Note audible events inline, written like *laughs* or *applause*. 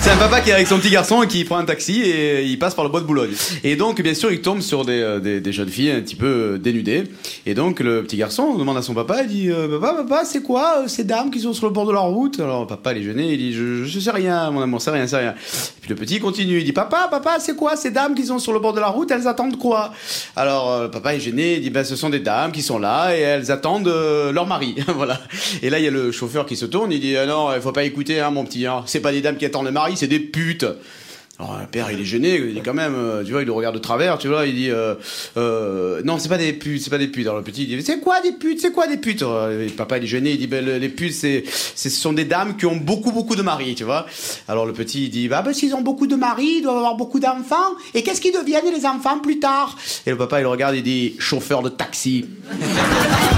C'est un papa qui est avec son petit garçon et qui prend un taxi et il passe par le bois de Boulogne. Et donc, bien sûr, il tombe sur des, euh, des, jeunes filles un petit peu euh, dénudées. Et donc, le petit garçon demande à son papa, il dit, euh, papa, papa, c'est quoi ces dames qui sont sur le bord de la route? Alors, papa, il est gêné, il dit, je, sais rien, mon amour, c'est rien, c'est rien. Et puis le petit continue, il dit, papa, papa, c'est quoi ces dames qui sont sur le bord de la route Elles attendent quoi? Alors, papa est gêné, il dit, ben, ce sont des dames qui sont là et elles attendent leur mari. *laughs* voilà. Et là, il y a le chauffeur qui se tourne, il dit, ah non, il faut pas écouter, hein, mon petit, hein. c'est pas des dames qui attendent le mari, c'est des putes. Alors le père il est gêné, il dit quand même, euh, tu vois, il le regarde de travers, tu vois, il dit euh, euh, non c'est pas des putes, c'est pas des putes. Alors le petit il dit c'est quoi des putes, c'est quoi des putes? Et Papa il est gêné, il dit ben le- les putes c'est, c'est- ce sont des dames qui ont beaucoup beaucoup de maris, tu vois. Alors le petit il dit bah ben s'ils ont beaucoup de maris, ils doivent avoir beaucoup d'enfants. Et qu'est-ce qu'ils deviennent les enfants plus tard? Et le papa il regarde, il dit chauffeur de taxi. *laughs*